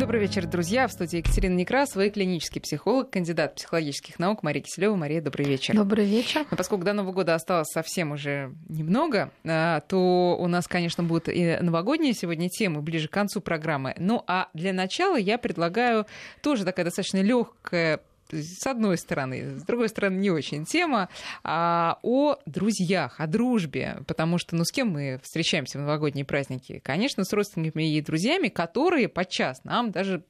Добрый вечер, друзья. В студии Екатерина Некрасова и клинический психолог, кандидат психологических наук Мария Киселева. Мария, добрый вечер. Добрый вечер. Но поскольку до Нового года осталось совсем уже немного, а, то у нас, конечно, будут и новогодние сегодня темы ближе к концу программы. Ну а для начала я предлагаю тоже такая достаточно легкая с одной стороны, с другой стороны, не очень тема, а о друзьях, о дружбе, потому что, ну, с кем мы встречаемся в новогодние праздники? Конечно, с родственниками и друзьями, которые подчас нам даже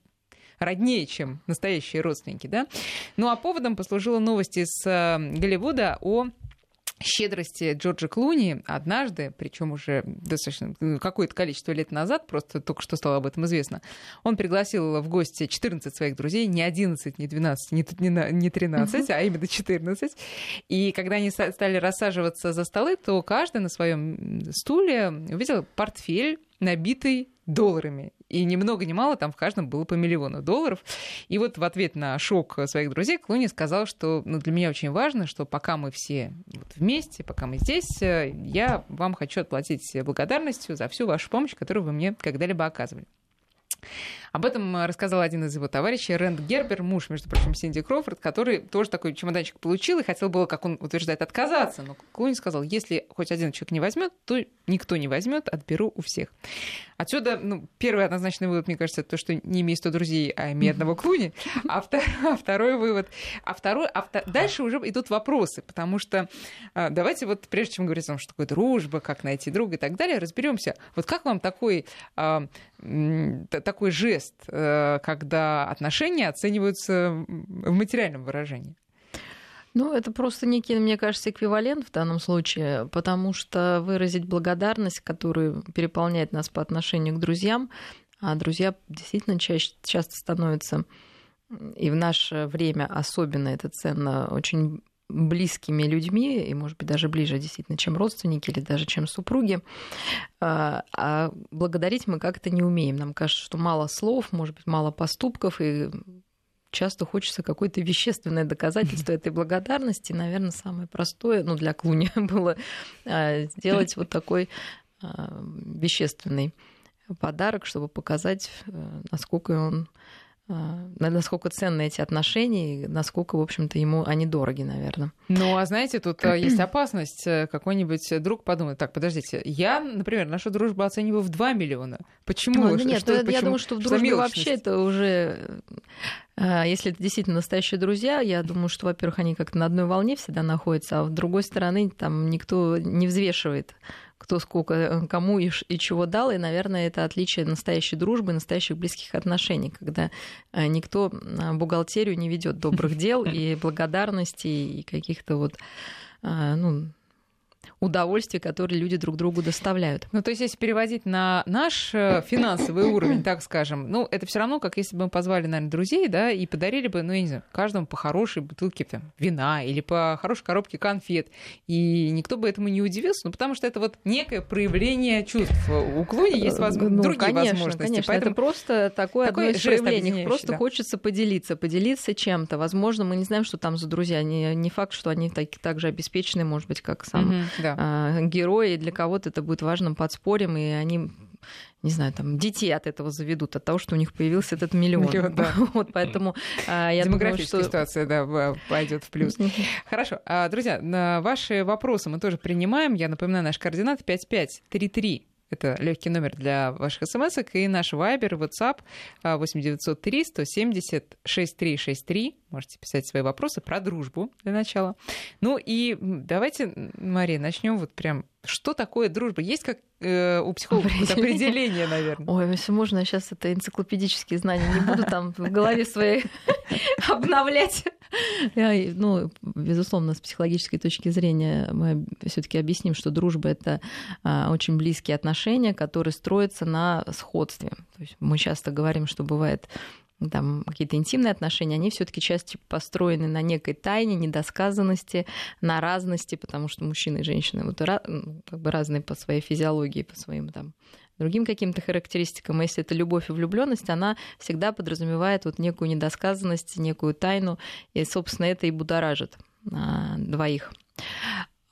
роднее, чем настоящие родственники, да? Ну, а поводом послужила новость из э, Голливуда о щедрости Джорджа Клуни однажды, причем уже достаточно ну, какое-то количество лет назад, просто только что стало об этом известно, он пригласил в гости 14 своих друзей, не 11, не 12, не 13, а именно 14. И когда они стали рассаживаться за столы, то каждый на своем стуле увидел портфель, набитый долларами. И ни много ни мало, там в каждом было по миллиону долларов. И вот в ответ на шок своих друзей Клуни сказал, что ну, для меня очень важно, что пока мы все вот вместе, пока мы здесь, э, я вам хочу отплатить благодарностью за всю вашу помощь, которую вы мне когда-либо оказывали. Об этом э, рассказал один из его товарищей, Рэнд Гербер, муж, между прочим, Синди Кроуфорд, который тоже такой чемоданчик получил и хотел было, как он утверждает, отказаться. Но Клуни сказал, если хоть один человек не возьмет, то никто не возьмет, отберу у всех. Отсюда, ну, первый однозначный вывод, мне кажется, то, что не имей 100 друзей, а имей одного Клуни. А, втор... а второй вывод... А второй... А втор... Дальше уже идут вопросы, потому что а, давайте вот, прежде чем говорить о том, что такое дружба, как найти друга и так далее, разберемся. Вот как вам такой, а, такой жест, а, когда отношения оцениваются в материальном выражении? Ну, это просто некий, мне кажется, эквивалент в данном случае, потому что выразить благодарность, которая переполняет нас по отношению к друзьям, а друзья действительно чаще, часто становятся, и в наше время особенно это ценно, очень близкими людьми, и, может быть, даже ближе действительно, чем родственники или даже чем супруги. А, а благодарить мы как-то не умеем. Нам кажется, что мало слов, может быть, мало поступков, и часто хочется какое-то вещественное доказательство этой благодарности. Наверное, самое простое, ну, для Клуни было а, сделать вот такой а, вещественный подарок, чтобы показать, э, насколько он насколько ценны эти отношения, и насколько, в общем-то, ему они дороги, наверное. Ну, а знаете, тут э, есть опасность. Э, какой-нибудь друг подумает, так, подождите, я, например, нашу дружбу оцениваю в 2 миллиона. Почему? А, нет, что, я, почему? я думаю, что в дружбе вообще это уже... Э, если это действительно настоящие друзья, я думаю, что, во-первых, они как-то на одной волне всегда находятся, а с другой стороны, там никто не взвешивает кто сколько э, кому и, и чего дал. И, наверное, это отличие настоящей дружбы, настоящих близких отношений, когда э, никто бухгалтерию не ведет добрых дел и благодарности и каких-то вот э, ну, удовольствий, которые люди друг другу доставляют. Ну, то есть, если переводить на наш э, финансовый уровень, так скажем, ну, это все равно, как если бы мы позвали, наверное, друзей, да, и подарили бы, ну, я не знаю, каждому по хорошей бутылке там, вина или по хорошей коробке конфет. И никто бы этому не удивился, ну, потому что это вот некое проявление чувств. У Клуни есть воз... ну, другие конечно, возможности. Конечно, Поэтому это просто такое, такое одно из проявлений. Просто да. хочется поделиться, поделиться чем-то. Возможно, мы не знаем, что там за друзья. Не, не факт, что они так, так же обеспечены, может быть, как сам mm-hmm, да. а, герои, для кого-то это будет важным подспорьем, и они не знаю, там, детей от этого заведут, от того, что у них появился этот миллион. миллион да. вот, поэтому а, я Демографическая думаю, что... ситуация, да, пойдет в плюс. Хорошо. А, друзья, ваши вопросы мы тоже принимаем. Я напоминаю, наш координат 5533 это легкий номер для ваших смс и наш Viber, WhatsApp 8903 170 6363. Можете писать свои вопросы про дружбу для начала. Ну и давайте, Мария, начнем вот прям. Что такое дружба? Есть как э, у психологов определение, наверное. Ой, если можно, я сейчас это энциклопедические знания не буду там в голове своей обновлять. Я, ну, безусловно, с психологической точки зрения мы все-таки объясним, что дружба это а, очень близкие отношения, которые строятся на сходстве. То есть мы часто говорим, что бывает там какие-то интимные отношения, они все-таки часто построены на некой тайне, недосказанности, на разности, потому что мужчины и женщины вот как бы разные по своей физиологии, по своим там другим каким-то характеристикам. Если это любовь и влюбленность, она всегда подразумевает вот некую недосказанность, некую тайну, и, собственно, это и будоражит а, двоих.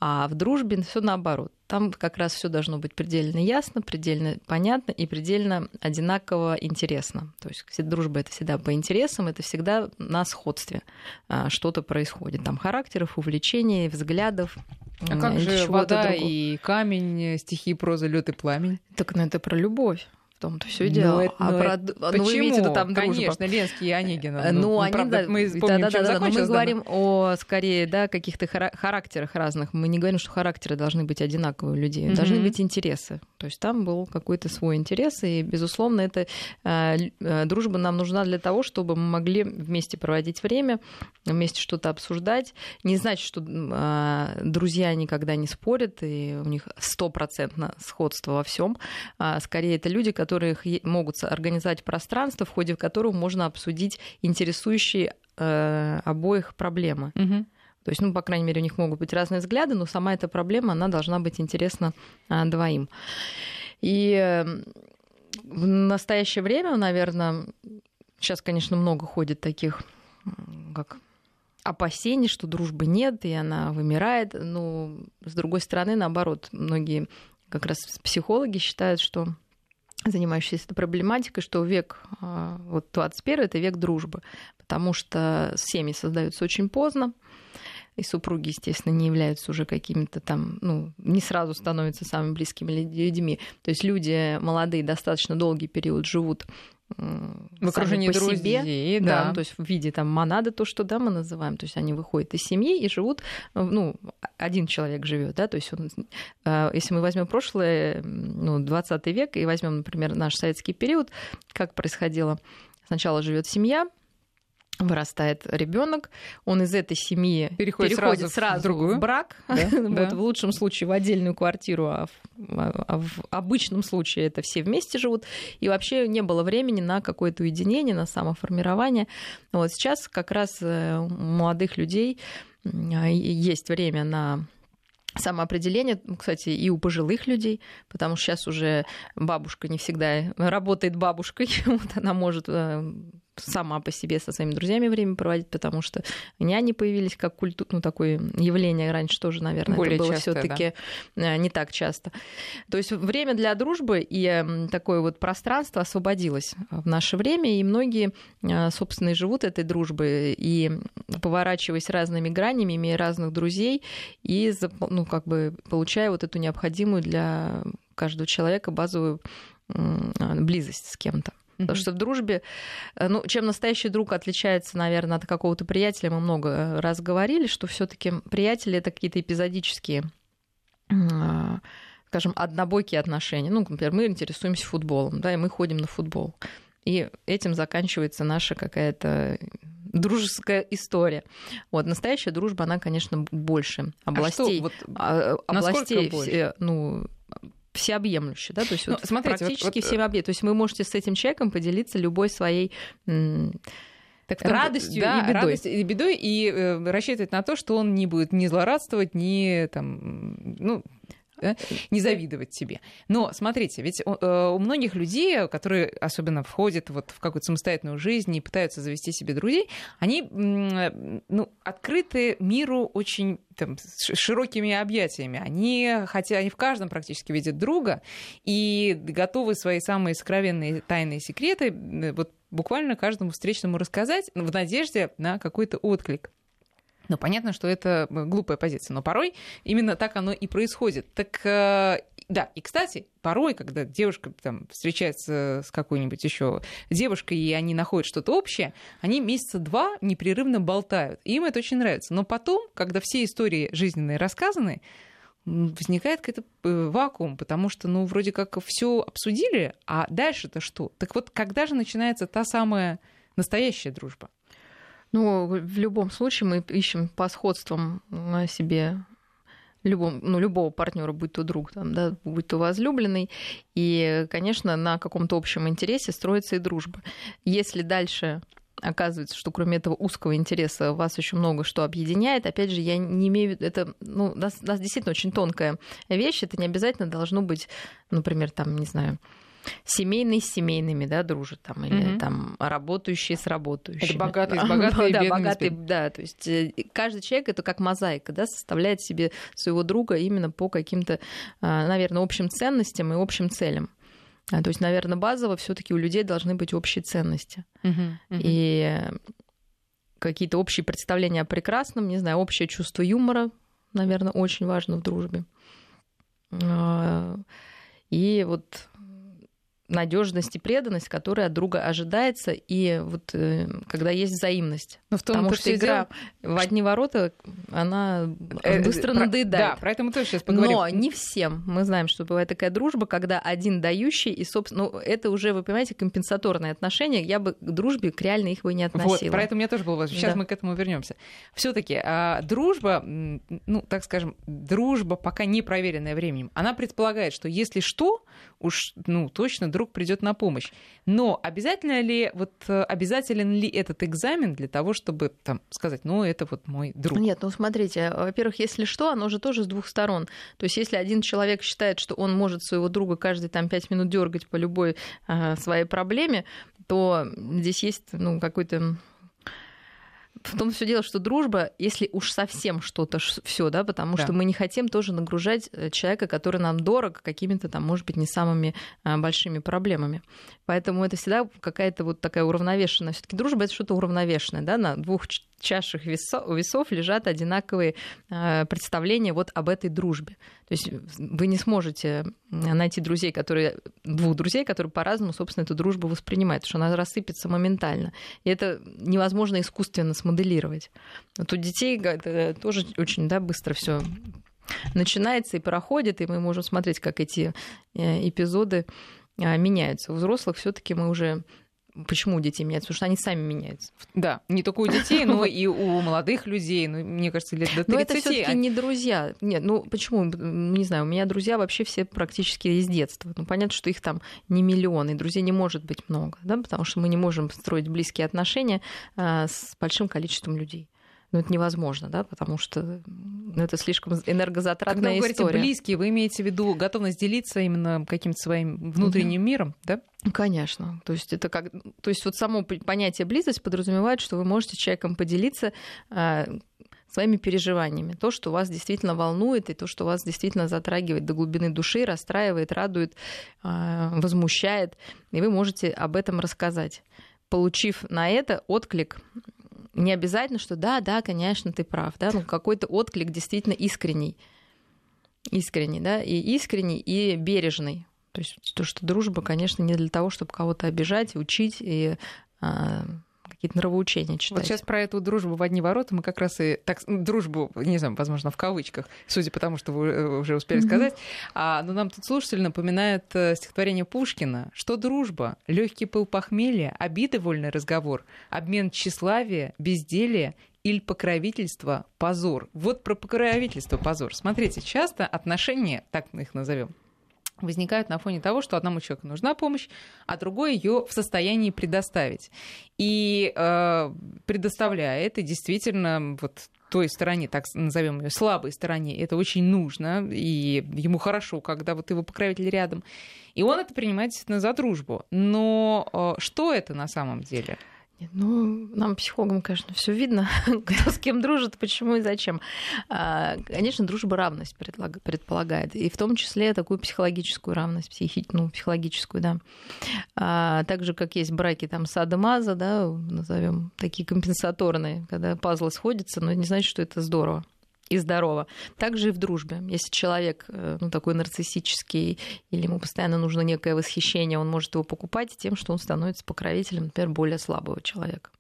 А в дружбе все наоборот. Там как раз все должно быть предельно ясно, предельно понятно и предельно одинаково интересно. То есть дружба это всегда по интересам, это всегда на сходстве а, что-то происходит. Там характеров, увлечений, взглядов. А как же вода другого. и камень, стихи, проза, лед и пламень? Так ну это про любовь в том-то все дело. Но это, а но про... это... Ну, Почему? вы имеете в виду там дружба? Конечно, Ленский и Онегин. Ну, ну они, правда, да, мы помним, да, да, да, да, но мы говорим о, скорее, да, каких-то характерах разных. Мы не говорим, что характеры должны быть одинаковые у людей. Mm-hmm. Должны быть интересы. То есть там был какой-то свой интерес, и, безусловно, эта э, дружба нам нужна для того, чтобы мы могли вместе проводить время, вместе что-то обсуждать. Не значит, что э, друзья никогда не спорят, и у них стопроцентно сходство во всем. А скорее, это люди, которые которых могут организовать пространство, в ходе которого можно обсудить интересующие э, обоих проблемы. Угу. То есть, ну, по крайней мере, у них могут быть разные взгляды, но сама эта проблема, она должна быть интересна а, двоим. И э, в настоящее время, наверное, сейчас, конечно, много ходит таких, как опасений, что дружбы нет, и она вымирает. Но, с другой стороны, наоборот, многие как раз психологи считают, что занимающиеся этой проблематикой, что век, а, вот 21 это век дружбы, потому что семьи создаются очень поздно, и супруги, естественно, не являются уже какими-то там, ну, не сразу становятся самыми близкими людьми. То есть люди молодые достаточно долгий период живут в окружении друзей, себе, да. да, то есть в виде там монады, то, что да, мы называем, то есть они выходят из семьи и живут, ну, один человек живет, да, то есть он, а, если мы возьмем прошлое, ну, 20 век и возьмем, например, наш советский период, как происходило, сначала живет семья, вырастает ребенок, он из этой семьи переходит, переходит сразу, сразу в, другую. в брак, да, вот, да. в лучшем случае в отдельную квартиру, а в, а в обычном случае это все вместе живут, и вообще не было времени на какое-то уединение, на самоформирование. Вот сейчас как раз э, у молодых людей есть время на самоопределение, кстати, и у пожилых людей, потому что сейчас уже бабушка не всегда работает бабушкой, вот она может э, сама по себе со своими друзьями время проводить, потому что няни появились как культура, ну, такое явление раньше тоже, наверное, Более это было все таки да. Э, не так часто. То есть время для дружбы и такое вот пространство освободилось в наше время, и многие, э, собственно, и живут этой дружбой, и поворачиваясь разными гранями, имея разных друзей, и, ну, как бы получая вот эту необходимую для каждого человека базовую близость с кем-то. Потому что в дружбе, э, ну, чем настоящий друг отличается, наверное, от какого-то приятеля, мы много э, раз говорили, что все-таки приятели это какие-то эпизодические а, скажем, однобокие отношения. Ну, например, мы интересуемся футболом, да, и мы ходим на футбол. И этим заканчивается наша какая-то дружеская история. Вот настоящая дружба, она, конечно, больше областей, а что, вот, а, областей, больше? ну всеобъемлюще, да, то есть ну, вот смотрите, практически вот, вот... всеобъемлюще. То есть вы можете с этим человеком поделиться любой своей так радостью да, и бедой. Радостью и бедой, и э, рассчитывать на то, что он не будет ни злорадствовать, ни там, ну, да, не завидовать тебе. Но смотрите, ведь у, э, у многих людей, которые особенно входят вот в какую-то самостоятельную жизнь и пытаются завести себе друзей, они ну, открыты миру очень там, широкими объятиями. Они, хотя они в каждом практически видят друга и готовы свои самые сокровенные тайные секреты вот буквально каждому встречному рассказать в надежде на какой-то отклик. Но понятно, что это э, глупая позиция. Но порой именно так оно и происходит. Так э, да, и, кстати, порой, когда девушка там, встречается с какой-нибудь еще девушкой, и они находят что-то общее, они месяца два непрерывно болтают. И им это очень нравится. Но потом, когда все истории жизненные рассказаны, возникает какой-то э, вакуум, потому что, ну, вроде как все обсудили, а дальше-то что? Так вот, когда же начинается та самая настоящая дружба? Ну, в любом случае мы ищем по сходствам себе любом, ну, любого партнера, будь то друг, там, да, будь то возлюбленный. И, конечно, на каком-то общем интересе строится и дружба. Если дальше оказывается, что кроме этого узкого интереса вас еще много что объединяет. Опять же, я не имею в виду, это, ну, у нас, у нас действительно очень тонкая вещь, это не обязательно должно быть, например, там, не знаю, семейный с семейными, да, дружат там, или Мгм. там работающие с работающими. Это богатые с А, богатыми, да, богатые, да, то есть э, каждый человек это как мозаика, да, составляет себе своего друга именно по каким-то, наверное, общим ценностям и общим целям. А, То есть, наверное, базово все-таки у людей должны быть общие ценности. Мгм, мгм. И какие-то общие представления о прекрасном, не знаю, общее чувство юмора, наверное, очень важно в дружбе. А, И вот надежность и преданность, которая от друга ожидается, и вот э, когда есть взаимность. Но в том Потому что игра в одни ворота, она Э, быстро про- надоедает. Да, про это мы тоже сейчас поговорим. Но не всем. Мы знаем, что бывает такая дружба, когда один дающий, и, собственно, ну, это уже, вы понимаете, компенсаторные отношения. Я бы к дружбе к реально их бы не относила. Вот, про это у меня тоже был вопрос. Сейчас Да. мы к этому вернемся. Все-таки дружба, м, ну, так скажем, дружба, пока не проверенная временем, она предполагает, что если что, уж, ну, точно друг придет на помощь. Но обязательно ли, вот, э, обязателен ли этот экзамен для того, чтобы там сказать, ну, это вот мой друг? Нет, ну смотрите, во-первых, если что, оно же тоже с двух сторон. То есть если один человек считает, что он может своего друга каждые там пять минут дергать по любой а, своей проблеме, то здесь есть ну, какой-то в том все дело, что дружба, если уж совсем что-то все, да, потому Да. что мы не хотим тоже нагружать э, человека, который нам дорог, какими-то там, может быть, не самыми а, большими проблемами. Поэтому это всегда какая-то вот такая уравновешенная. Все-таки дружба это что-то уравновешенное, да, на двух чашах весо- весов лежат одинаковые э, представления вот об этой дружбе. То есть вы не сможете найти друзей, которые двух друзей, которые по-разному, собственно, эту дружбу воспринимают, потому что она рассыпется моментально. И это невозможно искусственно смоделировать. Вот у детей тоже очень да, быстро все начинается и проходит, и мы можем смотреть, как эти э, эпизоды э, меняются. У взрослых все-таки мы уже Почему у детей меняются? Потому что они сами меняются. Да, не только у детей, но и у молодых людей, ну, мне кажется, лет до 30. Но это все-таки они- не друзья. Нет, ну почему? Не знаю, у меня друзья вообще все практически из детства. Ну, понятно, что их там не миллионы, и друзей не может быть много, да, потому что мы не можем строить близкие отношения а, с большим количеством людей. Ну, это невозможно, да, потому что ну, это слишком Когда энергозатратная вы говорите история. близкие, вы имеете в виду готовность делиться именно каким-то своим внутренним миром, да? Конечно. То есть это как, то есть вот само понятие близость подразумевает, что вы можете с человеком поделиться а, своими переживаниями, то, что вас действительно волнует, и то, что вас действительно затрагивает до глубины души, расстраивает, радует, а, возмущает, и вы можете об этом рассказать. Получив на это отклик, не обязательно, что да, да, конечно, ты прав, да, ну какой-то отклик действительно искренний, искренний, да, и искренний, и бережный. То есть то, что дружба, конечно, не для того, чтобы кого-то обижать, учить и а, какие-то нравоучения читать. Вот сейчас про эту дружбу в одни ворота мы как раз и так дружбу, не знаю, возможно, в кавычках, судя по тому, что вы э, уже успели сказать. А, но нам тут слушатель напоминает э, стихотворение Пушкина, что дружба, легкий пыл похмелья, обиды вольный разговор, обмен тщеславия, безделия или покровительство, позор. Вот про покровительство, позор. Смотрите, часто отношения, так мы их назовем, возникают на фоне того, что одному человеку нужна помощь, а другой ее в состоянии предоставить. И э, предоставляет, и действительно вот той стороне, так назовем ее слабой стороне, это очень нужно, и ему хорошо, когда вот его покровитель рядом. И он это принимает действительно за дружбу. Но э, что это на самом деле? Ну, нам, психологам, конечно, все видно, кто с кем дружит, почему и зачем. А, Конечно, дружба равность предполагает, и в том числе такую психологическую равность, психи... ну, психологическую, да. А, так же, как есть браки там сада-маза, да, назовем такие компенсаторные, когда пазлы сходятся, но это не значит, что это здорово и здорово. Также и в дружбе. Если человек э, ну, такой нарциссический, или ему постоянно нужно некое восхищение, он может его покупать тем, что он становится покровителем, например, более слабого человека.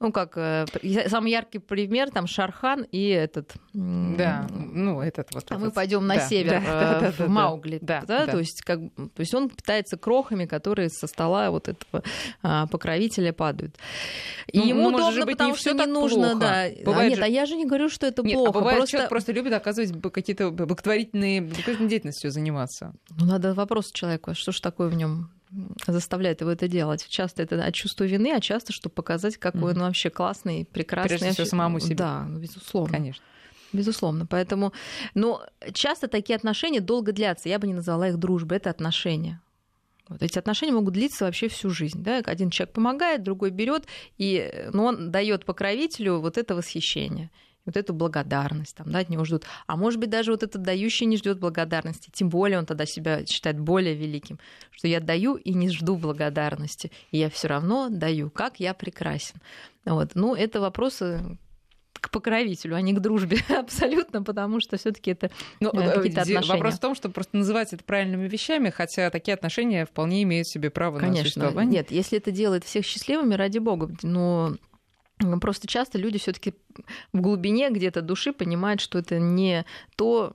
Ну, как э, самый яркий пример, там Шархан и этот... Да, ну этот вот. а этот. мы пойдем на Да, север, да, да, э, да, в да. Маугли, Да, да, да. То, есть, как, то есть он питается крохами, которые со стола вот этого а, покровителя падают. И Ну, ему ну, удобно, быть, потому не что не нужно, плохо. да. А Бывает нет, же- а я же не говорю, что это Нет, плохо. а бывает, просто... человек просто любит оказывать какие-то благотворительные, благотворительной деятельностью заниматься. Ну, надо вопрос человеку, а что ж такое в нем заставляет его это делать. Часто это от чувства вины, а часто, чтобы показать, какой он вообще классный, прекрасный. Прежде всего, самому себе. Да, ну, безусловно. Конечно. Безусловно. Поэтому, но часто такие отношения долго длятся. Я бы не назвала их дружбой, это отношения. Вот эти отношения могут длиться вообще всю жизнь. Да? Один человек помогает, другой берет, и ну, он дает покровителю вот это восхищение вот эту благодарность, там, да, от него ждут. А может быть, даже вот этот дающий не ждет благодарности, тем более он тогда себя считает более великим, что я даю и не жду благодарности, и я все равно даю, как я прекрасен. Вот. Ну, это вопросы к покровителю, а не к дружбе абсолютно, потому что все-таки это ну, э, какие-то отношения. Вопрос в том, что просто называть это правильными вещами, хотя такие отношения вполне имеют себе право Конечно. на существование. Нет, если это делает всех счастливыми, ради бога, но Просто часто люди все-таки в глубине где-то души понимают, что это не то,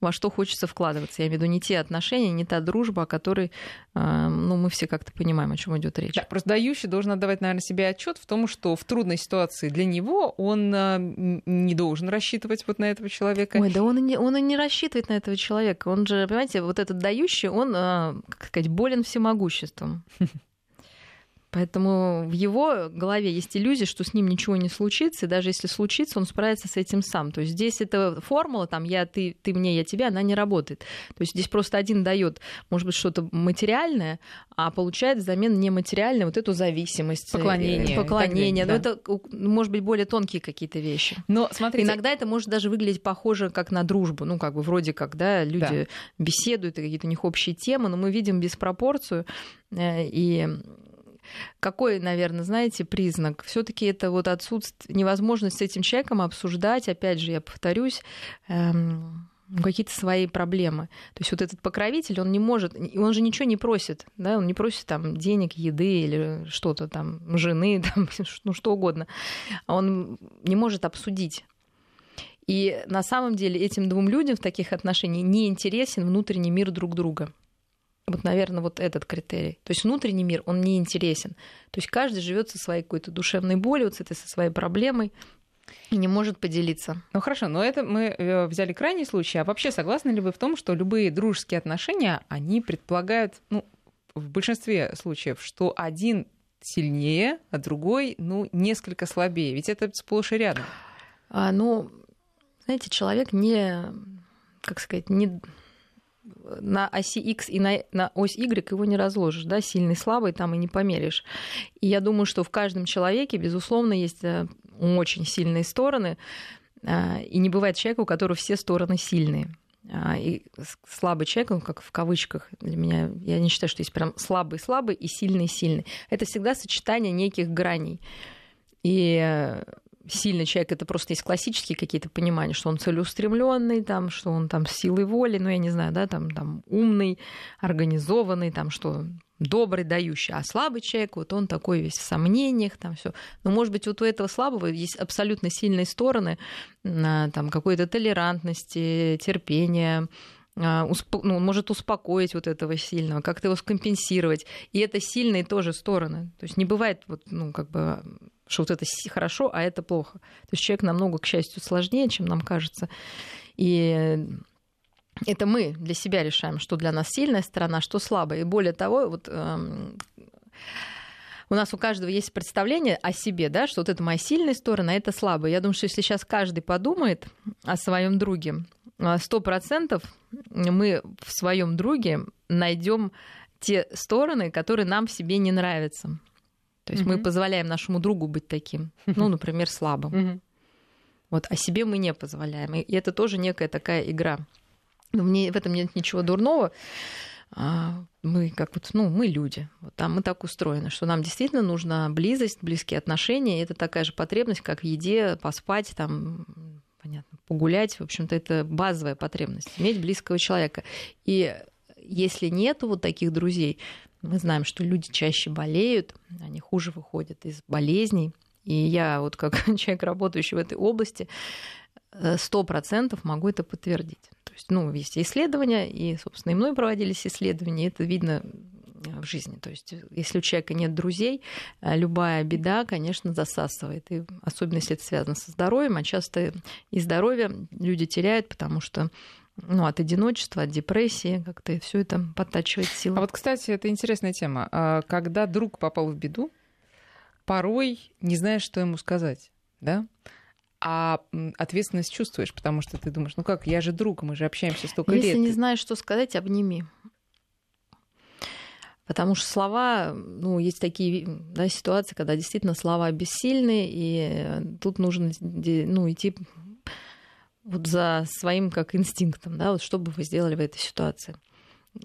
во что хочется вкладываться. Я имею в виду не те отношения, не та дружба, о которой а, ну, мы все как-то понимаем, о чем идет речь. Да, просто дающий должен отдавать, наверное, себе отчет в том, что в трудной ситуации для него он а, не должен рассчитывать вот на этого человека. Ой, да он и не, он и не рассчитывает на этого человека. Он же, понимаете, вот этот дающий, он, а, как сказать, болен всемогуществом. Поэтому в его голове есть иллюзия, что с ним ничего не случится, и даже если случится, он справится с этим сам. То есть здесь эта формула, там, я, ты, ты мне, я тебе, она не работает. То есть здесь просто один дает, может быть, что-то материальное, а получает взамен нематериальное вот эту зависимость. Э, поклонение. Поклонение. Но да. это, может быть, более тонкие какие-то вещи. Но смотрите... Иногда это может даже выглядеть похоже как на дружбу. Ну, как бы вроде как, да, люди да. беседуют, и какие-то у них общие темы, но мы видим диспропорцию. Э, и какой, наверное, знаете, признак? Все-таки это вот отсутствие, невозможность с этим человеком обсуждать, опять же, я повторюсь, эм, какие-то свои проблемы. То есть вот этот покровитель, он не может, он же ничего не просит, да, он не просит там денег, еды или что-то там, жены, там, ну что угодно. Он не может обсудить. И на самом деле этим двум людям в таких отношениях не интересен внутренний мир друг друга. Вот, наверное, вот этот критерий. То есть внутренний мир, он не интересен. То есть каждый живет со своей какой-то душевной болью, вот этой, со своей проблемой и не может поделиться. Ну хорошо, но это мы э, взяли крайний случай. А вообще согласны ли вы в том, что любые дружеские отношения, они предполагают, ну, в большинстве случаев, что один сильнее, а другой, ну, несколько слабее? Ведь это сплошь и рядом. А, ну, знаете, человек не, как сказать, не на оси X и на, на ось Y его не разложишь, да, сильный, слабый там и не померишь. И я думаю, что в каждом человеке, безусловно, есть э, очень сильные стороны, э, и не бывает человека, у которого все стороны сильные. А, и слабый человек, он как в кавычках для меня, я не считаю, что есть прям слабый-слабый и сильный-сильный. Это всегда сочетание неких граней. И э, сильный человек, это просто есть классические какие-то понимания, что он целеустремленный, там, что он там силой воли, ну, я не знаю, да, там, там умный, организованный, там, что добрый, дающий, а слабый человек, вот он такой весь в сомнениях, там все. Но, может быть, вот у этого слабого есть абсолютно сильные стороны, там, какой-то толерантности, терпения, а, ну, он может успокоить вот этого сильного, как-то его скомпенсировать. И это сильные тоже стороны. То есть не бывает вот, ну, как бы что вот это хорошо, а это плохо. То есть человек намного, к счастью, сложнее, чем нам кажется. И это мы для себя решаем, что для нас сильная сторона, что слабая. И более того, вот эм, у нас у каждого есть представление о себе, да, что вот это моя сильная сторона, а это слабая. Я думаю, что если сейчас каждый подумает о своем друге, сто процентов мы в своем друге найдем те стороны, которые нам в себе не нравятся. То есть mm-hmm. мы позволяем нашему другу быть таким, ну, например, слабым. Mm-hmm. Вот, а себе мы не позволяем. И это тоже некая такая игра. В, в этом нет ничего дурного. А, мы как вот, ну, мы люди. Вот там мы так устроены, что нам действительно нужна близость, близкие отношения. И это такая же потребность, как в еде, поспать, там, понятно, погулять. В общем-то, это базовая потребность иметь близкого человека. И если нету вот таких друзей, мы знаем, что люди чаще болеют, они хуже выходят из болезней. И я вот как человек, работающий в этой области, э, сто процентов могу это подтвердить. То есть, ну, есть исследования, и, собственно, и мной проводились исследования, и это видно в жизни. То есть, если у человека нет друзей, э, любая беда, конечно, засасывает. И особенно если это связано со здоровьем, а часто и здоровье люди теряют, потому что ну, от одиночества, от депрессии, как-то все это подтачивает силы. А вот, кстати, это интересная тема. А когда друг попал в беду, порой не знаешь, что ему сказать, да? А ответственность чувствуешь, потому что ты думаешь, ну как, я же друг, мы же общаемся столько Если лет. Если не знаешь, что сказать, обними. Потому что слова, ну, есть такие да, ситуации, когда действительно слова бессильны, и тут нужно ну, идти вот за своим как инстинктом, да, вот что бы вы сделали в этой ситуации.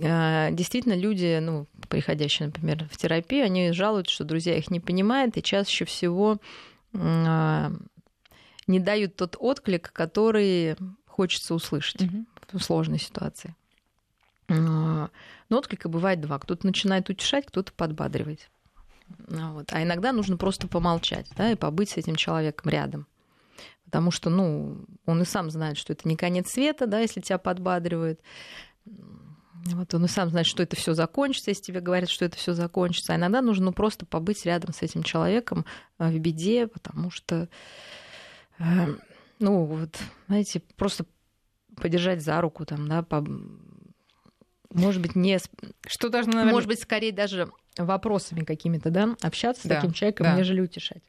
А, действительно, люди, ну, приходящие, например, в терапию, они жалуются, что друзья их не понимают, и чаще всего а, не дают тот отклик, который хочется услышать mm-hmm. в сложной ситуации. А, но отклика бывает два. Кто-то начинает утешать, кто-то подбадривать. Вот. А иногда нужно просто помолчать да, и побыть с этим человеком рядом. Потому что, ну, он и сам знает, что это не конец света, да, если тебя подбадривают. Вот он и сам знает, что это все закончится, если тебе говорят, что это все закончится. А иногда нужно ну, просто побыть рядом с этим человеком э, в беде, потому что, э, ну, вот, знаете, просто подержать за руку, там, да, по... может быть, не... Что должно, наверное... Может быть, скорее даже вопросами какими-то, да, общаться да, с таким человеком, да. нежели утешать.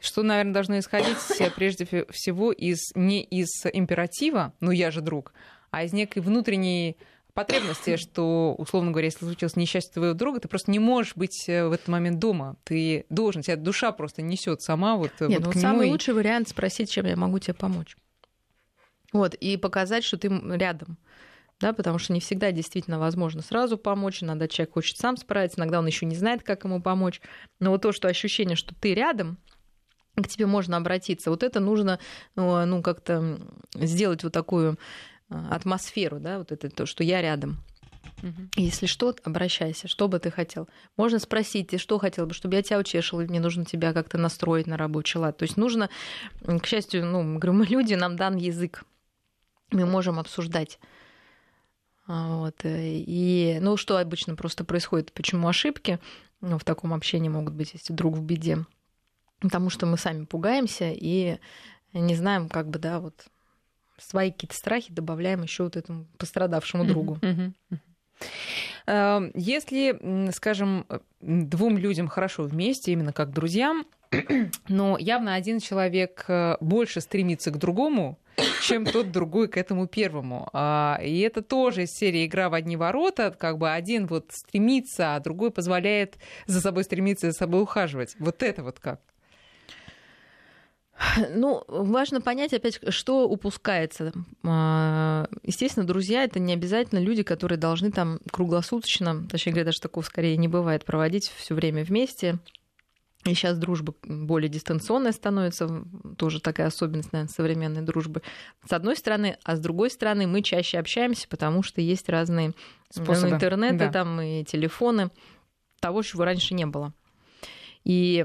Что, наверное, должно исходить прежде всего из не из императива, ну я же друг, а из некой внутренней потребности, что, условно говоря, если случилось несчастье твоего друга, ты просто не можешь быть э, в этот момент дома. Ты должен, тебя душа просто несет сама вот, э, Нет, вот ну, к самый нему. лучший вариант спросить, чем я могу тебе помочь. Вот, и показать, что ты рядом. Да, потому что не всегда действительно возможно сразу помочь, иногда человек хочет сам справиться, иногда он еще не знает, как ему помочь. Но вот то, что ощущение, что ты рядом, к тебе можно обратиться, вот это нужно э, ну, как-то сделать вот такую а, атмосферу, да, вот это то, что я рядом. Угу. Если что, обращайся, что бы ты хотел. Можно спросить, ты что хотел бы, чтобы я тебя утешил, или мне нужно тебя как-то настроить на рабочий лад. То есть нужно, к счастью, ну, говорю, мы люди, нам дан язык, мы можем обсуждать. А, вот. Э, и, ну, что обычно просто происходит, почему ошибки ну, в таком общении могут быть, если друг в беде? Потому что мы сами пугаемся и не знаем, как бы, да, вот свои какие-то страхи добавляем еще вот этому пострадавшему другу. Эм, если, скажем, двум людям хорошо вместе, именно как друзьям, но явно один человек э, больше стремится к другому, чем тот другой к этому первому. А, и это тоже из серии «Игра в одни ворота». Как бы один вот стремится, а другой позволяет за собой стремиться, за собой ухаживать. Вот это вот как? Ну, важно понять опять, что упускается. А, естественно, друзья это не обязательно люди, которые должны там круглосуточно, точнее говоря, даже такого скорее не бывает, проводить все время вместе. И сейчас дружба более дистанционная становится, тоже такая особенность, наверное, современной дружбы. С одной стороны, а с другой стороны, мы чаще общаемся, потому что есть разные способы интернеты да. там и телефоны, того, чего раньше не было. И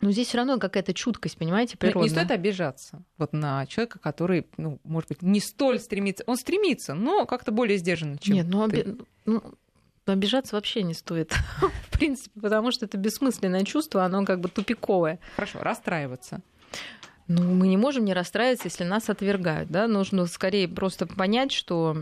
но здесь все равно какая-то чуткость, понимаете, природная. Не стоит обижаться вот на человека, который, ну, может быть, не столь стремится. Он стремится, но как-то более сдержанно, чем Нет, ну, оби... ну обижаться вообще не стоит, в принципе, потому что это бессмысленное чувство, оно как бы тупиковое. Хорошо, расстраиваться. Ну, мы не можем не расстраиваться, если нас отвергают, да, нужно скорее просто понять, что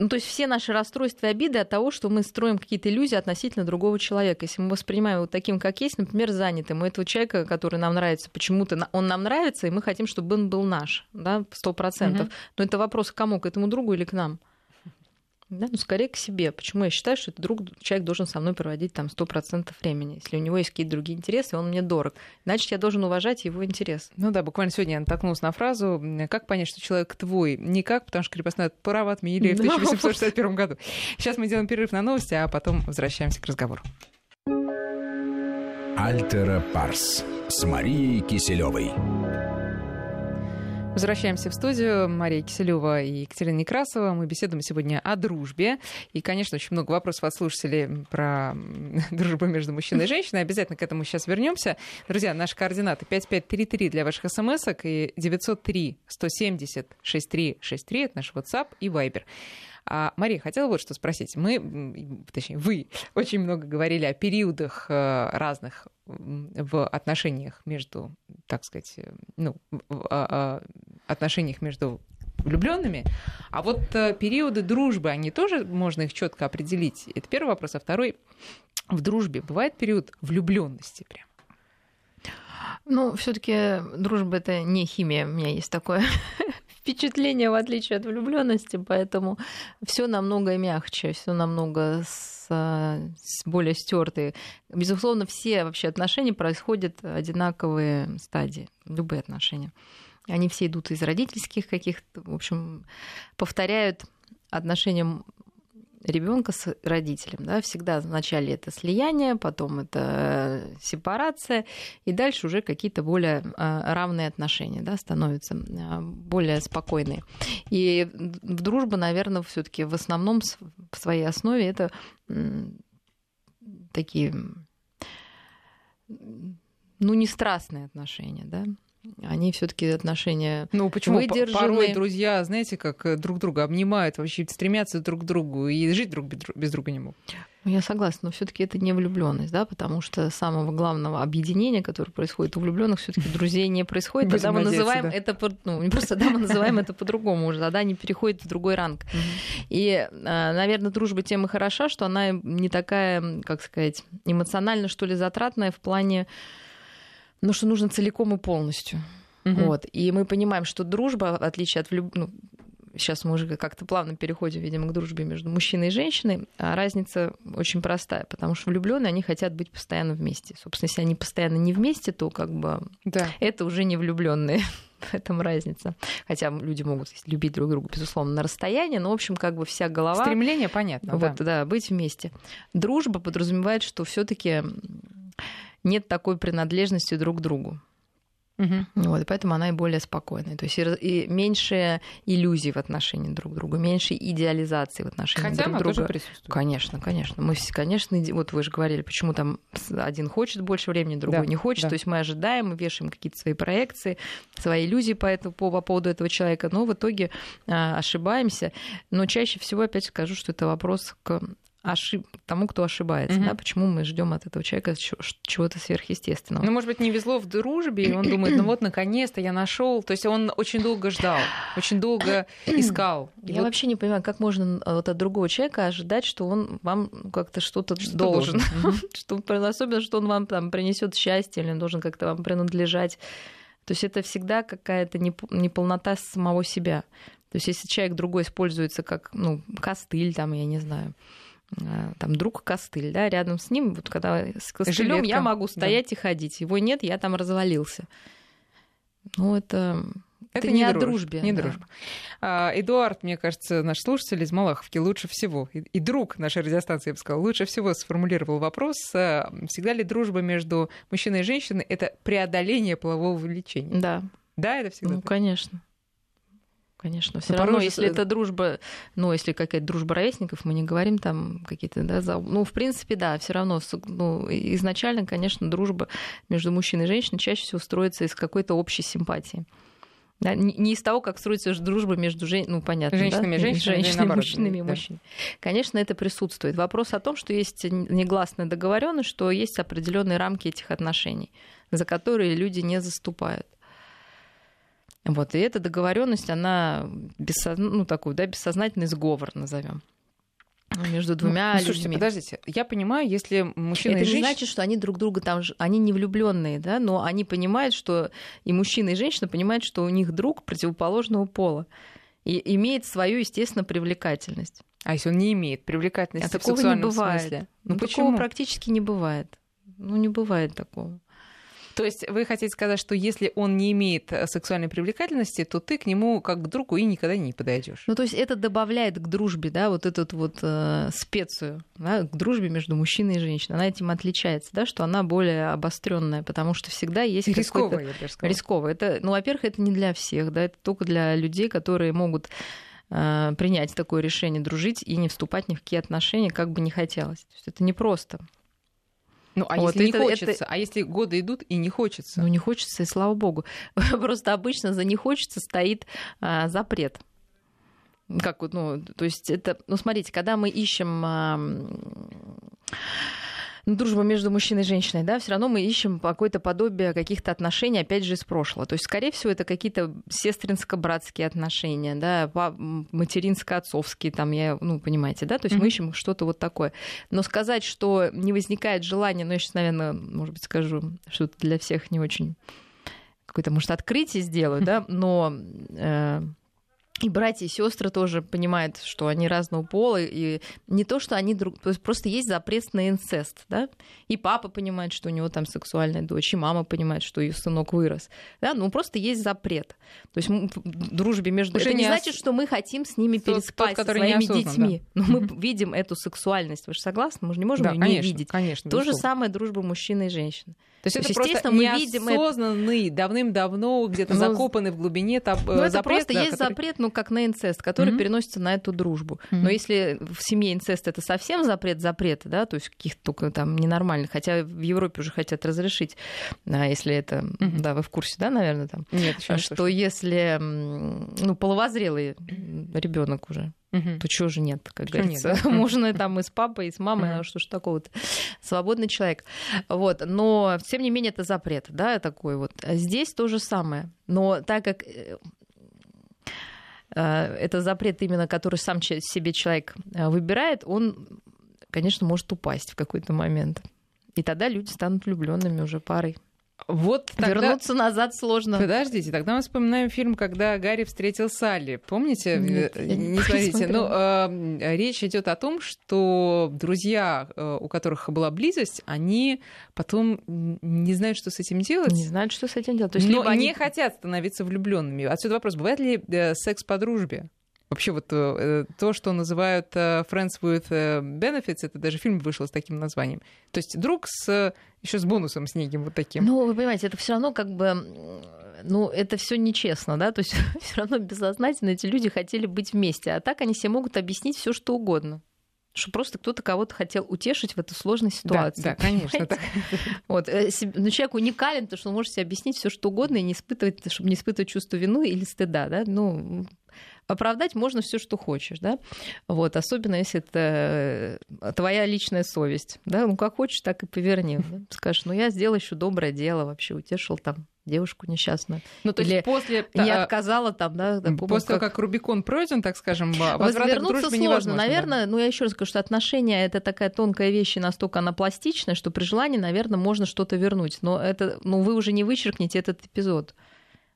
ну, то есть все наши расстройства и обиды от того, что мы строим какие-то иллюзии относительно другого человека. Если мы воспринимаем его таким, как есть, например, занятым, у этого человека, который нам нравится, почему-то он нам нравится, и мы хотим, чтобы он был наш, да, сто процентов. Угу. Но это вопрос к кому, к этому другу или к нам? Да, ну, скорее к себе. Почему я считаю, что этот друг, человек должен со мной проводить там 100% времени. Если у него есть какие-то другие интересы, он мне дорог. Значит, я должен уважать его интерес. Ну да, буквально сегодня я натолкнулась на фразу «Как понять, что человек твой?» Никак, потому что крепостное право отменили в 1861 году. Сейчас мы делаем перерыв на новости, а потом возвращаемся к разговору. Альтера Парс с Марией Киселевой. Возвращаемся в студию. Мария Киселева и Екатерина Некрасова. Мы беседуем сегодня о дружбе. И, конечно, очень много вопросов от слушателей про дружбу между мужчиной и женщиной. Обязательно к этому сейчас вернемся. Друзья, наши координаты 5533 для ваших смс и 903 170 6363 это наш WhatsApp и Viber. А, Мария, хотела вот что спросить. Мы, точнее, вы очень много говорили о периодах э, разных в отношениях между, так сказать, э, ну, а, а, отношениях между влюбленными. А вот э, периоды дружбы, они тоже можно их четко определить. Это первый вопрос. А второй, в дружбе бывает период влюбленности прям? Ну, все-таки дружба это не химия. У меня есть такое впечатление, в отличие от влюбленности, поэтому все намного мягче, все намного с, с более стертые. Безусловно, все вообще отношения происходят одинаковые стадии, любые отношения. Они все идут из родительских каких-то, в общем, повторяют отношения ребенка с родителем. Да? Всегда вначале это слияние, потом это сепарация, и дальше уже какие-то более а, равные отношения да, становятся а, более спокойные. И дружба, наверное, все-таки в основном в своей основе это такие ну, не страстные отношения, да, они все-таки отношения Ну почему? Порой друзья, знаете, как э, друг друга обнимают, вообще стремятся друг к другу и жить друг без друга не могут. Ну, я согласна, но все-таки это не влюбленность, да, потому что самого главного объединения, которое происходит у влюбленных, все-таки друзей не происходит. Тогда мы называем да. это, ну, не просто да, мы называем это по-другому уже, тогда они переходят в другой ранг. И, а, наверное, дружба тем и хороша, что она не такая, как сказать, эмоционально, что ли, затратная в плане ну, что нужно целиком и полностью. Угу. Вот. И мы понимаем, что дружба, в отличие от влюб... ну, сейчас мы уже как-то плавно переходим, видимо, к дружбе между мужчиной и женщиной, а разница очень простая, потому что влюбленные они хотят быть постоянно вместе. Собственно, если они постоянно не вместе, то как бы да. это уже не влюбленные. В этом разница. Хотя люди могут любить друг друга, безусловно, на расстоянии, но, в общем, как бы вся голова... Стремление понятно. Вот, да, да быть вместе. Дружба подразумевает, что все таки нет такой принадлежности друг к другу. Угу. Вот, поэтому она и более спокойная. То есть и, и меньше иллюзий в отношении друг к другу, меньше идеализации в отношении Хотя друг она друга. Тоже присутствует. Конечно, конечно. Мы, конечно, вот вы же говорили, почему там один хочет больше времени, другой да, не хочет. Да. То есть мы ожидаем, мы вешаем какие-то свои проекции, свои иллюзии по, этому, по, по поводу этого человека, но в итоге а, ошибаемся. Но чаще всего, опять скажу, что это вопрос к ошиб... тому, кто ошибается, угу. да, почему мы ждем от этого человека чего-то сверхъестественного. Ну, может быть, не везло в дружбе, и он думает, ну вот, наконец-то я нашел. То есть он очень долго ждал, очень долго искал. И я вот... вообще не понимаю, как можно вот от другого человека ожидать, что он вам как-то что-то что должен. что, особенно, что он вам там принесет счастье, или он должен как-то вам принадлежать. То есть это всегда какая-то неполнота самого себя. То есть если человек другой используется как ну, костыль, там, я не знаю, Э, там друг костыль, да, рядом с ним, вот когда с костылем я могу стоять да. и ходить, его нет, я там развалился. Ну, это, это, это не, о дружба, дружбе. Не да. дружба. А, Эдуард, мне кажется, наш слушатель из Малаховки лучше всего, и, и друг нашей радиостанции, я бы сказала, лучше всего сформулировал вопрос, а, всегда ли дружба между мужчиной и женщиной это преодоление полового влечения? Да. Да, это всегда Ну, так? конечно. Конечно, все равно, если это дружба, ну, если какая-то дружба ровесников, мы не говорим там какие-то, да, за... ну, в принципе, да, все равно, ну, изначально, конечно, дружба между мужчиной и женщиной чаще всего строится из какой-то общей симпатии. Да, не из того, как строится дружба между жен... ну, понятно, женщинами, да? женщинами, женщинами наоборот, мужчинами и да. мужчинами. Конечно, это присутствует. Вопрос о том, что есть негласная договоренность, что есть определенные рамки этих отношений, за которые люди не заступают. Вот, и эта договоренность, она бессоз... ну, такой, да, бессознательный сговор, назовем между двумя ну, людьми. Слушайте, подождите, я понимаю, если мужчина это и женщина... не значит, что они друг друга там, они не влюбленные, да, но они понимают, что и мужчина, и женщина понимают, что у них друг противоположного пола и имеет свою, естественно, привлекательность. А если он не имеет привлекательности а в такого сексуальном не бывает. смысле? Ну, Ну, такого почему? практически не бывает. Ну, не бывает такого. То есть вы хотите сказать, что если он не имеет э, сексуальной привлекательности, то ты к нему как к другу и никогда не подойдешь. Ну, то есть это добавляет к дружбе, да, вот эту вот э, специю, да, к дружбе между мужчиной и женщиной. Она этим отличается, да, что она более обостренная, потому что всегда есть рисковая, я бы сказала. Рисково. Это, ну, во-первых, это не для всех, да, это только для людей, которые могут э, принять такое решение дружить и не вступать ни в какие отношения, как бы не хотелось. То есть это непросто. Ну, а Вот если не это- хочется? это- А если годы идут и не хочется? Ну, не хочется, и слава богу. Просто обычно за не хочется стоит а, запрет. Как вот, ну, то есть это, ну, смотрите, когда мы ищем а, ну, дружбу между мужчиной и женщиной, да, все равно мы ищем какое-то подобие каких-то отношений, опять же, из прошлого. То есть, скорее всего, это какие-то сестринско-братские отношения, да, материнско-отцовские, там, я, ну, понимаете, да, то есть Мгм. мы ищем что-то вот такое. Но сказать, что не возникает желания, ну, я сейчас, наверное, может быть, скажу что-то для всех не очень какое-то, может, открытие сделаю, да, но э, и братья и сестры тоже понимают, что они разного пола, и не то, что они друг... То есть просто есть запрет на инцест, да? И папа понимает, что у него там сексуальная дочь, и мама понимает, что ее сынок вырос, да? Ну просто есть запрет. То есть в дружбе между... Уже Это не, не значит, что мы хотим с ними тот, переспать, тот, со своими детьми. Да. Но мы видим эту сексуальность. Вы же согласны? Мы же не можем да, ее конечно, не видеть. Конечно, то же самое дружба мужчины и женщины. То есть, То есть это просто мы видим неосознанный, это... давным-давно где-то ну, закопанный в глубине там, ну, это запрет. просто да, есть который... запрет, ну, как на инцест, который mm-hmm. переносится на эту дружбу. Mm-hmm. Но если в семье инцест это совсем запрет запрета, да, то есть каких-то только там ненормальных, хотя в Европе уже хотят разрешить, а если это, mm-hmm. да, вы в курсе, да, наверное, там, Нет, что слышно. если, ну, половозрелый ребенок уже Угу. То чего же нет, как Почему говорится. Нет? Можно там и с папой, и с мамой, угу. что ж такого-то. Свободный человек. Вот. Но, тем не менее, это запрет, да, такой вот. Здесь то же самое. Но так как э, это запрет именно, который сам себе человек э, выбирает, он, конечно, может упасть в какой-то момент. И тогда люди станут влюбленными уже парой. Вот тогда... Вернуться назад сложно. Подождите, тогда мы вспоминаем фильм, когда Гарри встретил Салли. Помните? Нет, не, не смотрите. Ну, э, речь идет о том, что друзья, э, у которых была близость, они потом не знают, что с этим делать. Не знают, что с этим делать. То есть, Но они не хотят становиться влюбленными. Отсюда вопрос: бывает ли э, секс по дружбе? Вообще вот э, то, что называют э, Friends with э, Benefits, это даже фильм вышел с таким названием. То есть друг с еще с бонусом с неким вот таким. Ну, вы понимаете, это все равно как бы ну, это все нечестно, да, то есть все равно бессознательно эти люди хотели быть вместе, а так они себе могут объяснить все, что угодно что просто кто-то кого-то хотел утешить в этой сложной ситуации. Да, да конечно. Так. Вот. Ну, человек уникален, потому что он может себе объяснить все, что угодно, и не испытывать, чтобы не испытывать чувство вины или стыда. Да? Ну, оправдать можно все, что хочешь, да, вот, особенно если это э, твоя личная совесть, да, ну как хочешь, так и поверни, да? скажешь, ну я сделал еще доброе дело, вообще утешил там девушку несчастную. Ну, то Или есть после... Не отказала там, да? Такому, после того, как Рубикон пройден, так скажем, возврат к дружбе сложно. Наверное, да. ну, я еще раз скажу, что отношения — это такая тонкая вещь, и настолько она пластичная, что при желании, наверное, можно что-то вернуть. Но это, ну, вы уже не вычеркнете этот эпизод.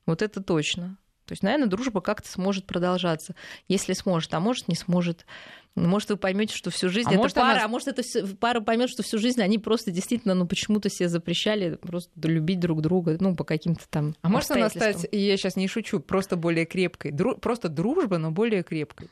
Вот это точно. То есть, наверное, дружба как-то сможет продолжаться. Если сможет, а может, не сможет. Может, вы поймете, что всю жизнь а это может, пара, она... а может, эта пара поймет, что всю жизнь они просто действительно, ну, почему-то себе запрещали просто любить друг друга, ну, по каким-то там. А может она стать, я сейчас не шучу, просто более крепкой? Дру... Просто дружба, но более крепкой?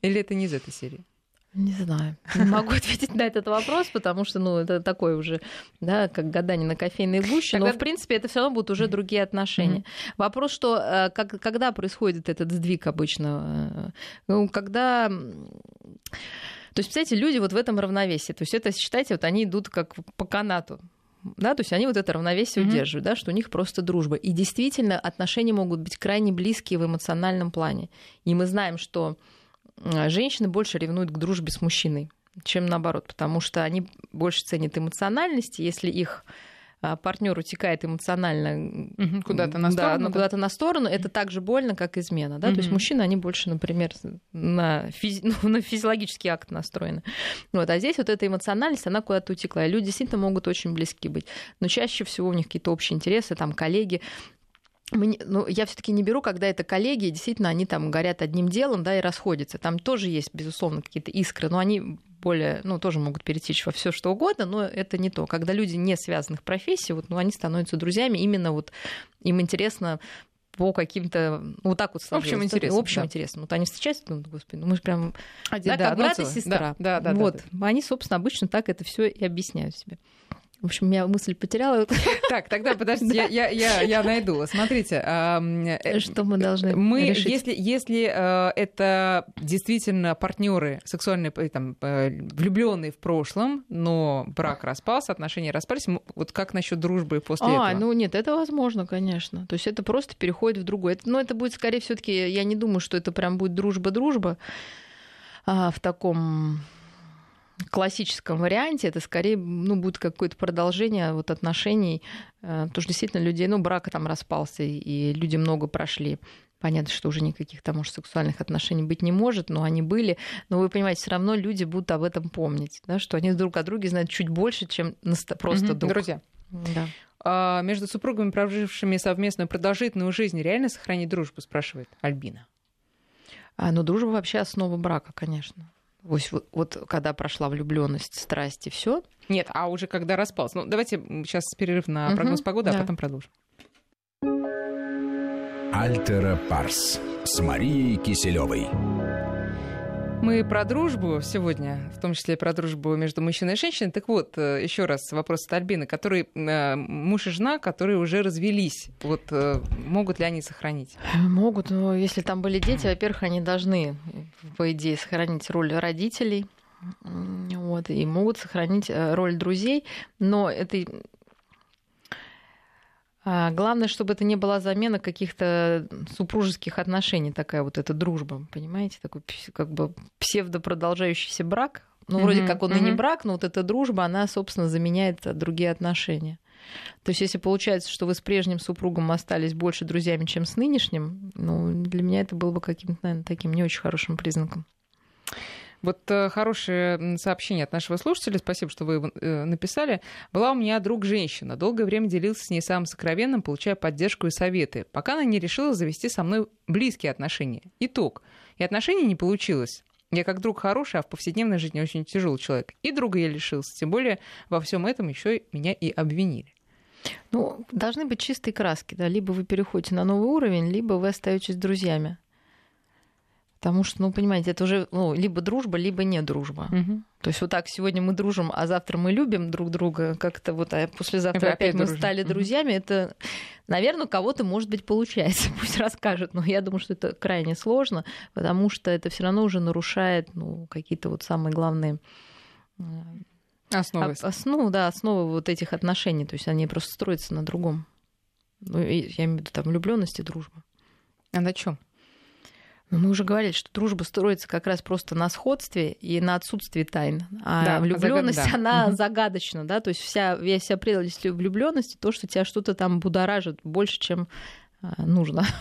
Или это не из этой серии? Не знаю. Не могу ответить на этот вопрос, потому что, ну, это такое уже, да, как гадание на кофейной гуще. Но, в принципе, это все равно будут уже другие отношения. Mm-hmm. Вопрос, что э, как, когда происходит этот сдвиг обычно? Э, ну, когда... То есть, представляете, люди вот в этом равновесии. То есть это, считайте, вот они идут как по канату. Да, то есть они вот это равновесие mm-hmm. удерживают, да, что у них просто дружба. И действительно отношения могут быть крайне близкие в эмоциональном плане. И мы знаем, что женщины больше ревнуют к дружбе с мужчиной, чем наоборот, потому что они больше ценят эмоциональность, если их а, партнер утекает эмоционально куда-то на сторону, да, ну, куда-то на сторону, это так же больно, как измена. Да? То есть мужчины, они больше, например, на, физи... ну, на физиологический акт настроены. Вот. А здесь вот эта эмоциональность, она куда-то утекла. И люди действительно могут очень близки быть. Но чаще всего у них какие-то общие интересы, там коллеги. Мне, ну, я все-таки не беру, когда это коллеги, действительно, они там горят одним делом, да, и расходятся. Там тоже есть, безусловно, какие-то искры, но они более, ну, тоже могут перетечь во все что угодно, но это не то. Когда люди не связанных профессий, вот, ну, они становятся друзьями, именно вот им интересно по каким-то ну, вот так вот общим интересам. Общим да. интересам. Вот они встречаются, ну, господи, ну мы же прям Один, да, да, как брат и сестра. Да, да, да, вот. Да, да. Они, собственно, обычно так это все и объясняют себе. В общем, я мысль потеряла. Так, тогда подожди, я, я, я, найду. Смотрите. Э, что мы должны мы, решить? Если, если э, это действительно партнеры сексуальные, э, там, влюбленные в прошлом, но брак распался, отношения распались, вот как насчет дружбы после а, этого? А, ну нет, это возможно, конечно. То есть это просто переходит в другое. Но это будет скорее все-таки, я не думаю, что это прям будет дружба-дружба а, в таком классическом варианте это скорее ну, будет какое-то продолжение вот отношений, э, потому что действительно людей, ну, брак там распался, и люди много прошли. Понятно, что уже никаких там, может, сексуальных отношений быть не может, но они были. Но вы понимаете, все равно люди будут об этом помнить, да, что они друг о друге знают чуть больше, чем просто угу, друг. Друзья. Да. А между супругами, прожившими совместную продолжительную жизнь, реально сохранить дружбу, спрашивает Альбина. А, ну, дружба вообще основа брака, конечно. Вот, вот, когда прошла влюбленность, страсть и все. Нет, а уже когда распался. Ну, давайте сейчас перерыв на прогноз угу, погоды, а да. а потом продолжим. Альтера Парс с Марией Киселевой. Мы про дружбу сегодня, в том числе про дружбу между мужчиной и женщиной. Так вот, э, еще раз вопрос от Альбины, который э, муж и жена, которые уже развелись. Вот э, могут ли они сохранить? Могут, но если там были дети, во-первых, они должны, по идее, сохранить роль родителей. Вот, и могут сохранить роль друзей, но это главное, чтобы это не была замена каких-то супружеских отношений, такая вот эта дружба, понимаете, такой как бы псевдопродолжающийся брак. Ну, вроде mm-hmm. как он mm-hmm. и не брак, но вот эта дружба, она, собственно, заменяет другие отношения. То есть, если получается, что вы с прежним супругом остались больше друзьями, чем с нынешним, ну, для меня это было бы каким-то, наверное, таким не очень хорошим признаком. Вот э, хорошее сообщение от нашего слушателя, спасибо, что вы его э, написали. Была у меня друг женщина, долгое время делился с ней самым сокровенным, получая поддержку и советы, пока она не решила завести со мной близкие отношения. Итог. И отношений не получилось. Я как друг хороший, а в повседневной жизни очень тяжелый человек. И друга я лишился. Тем более во всем этом еще меня и обвинили. Ну, должны быть чистые краски, да. Либо вы переходите на новый уровень, либо вы остаетесь друзьями. Потому что, ну, понимаете, это уже ну, либо дружба, либо не дружба. Угу. То есть вот так сегодня мы дружим, а завтра мы любим друг друга, как-то вот, а послезавтра опять, опять мы дружим. стали друзьями. Угу. Это, наверное, у кого-то, может быть, получается. Пусть расскажет. Но я думаю, что это крайне сложно, потому что это все равно уже нарушает ну, какие-то вот самые главные Основы. Основу, да, основы вот этих отношений. То есть они просто строятся на другом. Ну, я имею в виду там влюбленность и дружба. А на чем? Но мы уже говорили, что дружба строится как раз просто на сходстве и на отсутствии тайн. А да, влюбленность, загад... она угу. загадочна, да, то есть вся, вся прелесть влюбленности, то, что тебя что-то там будоражит больше, чем а, нужно.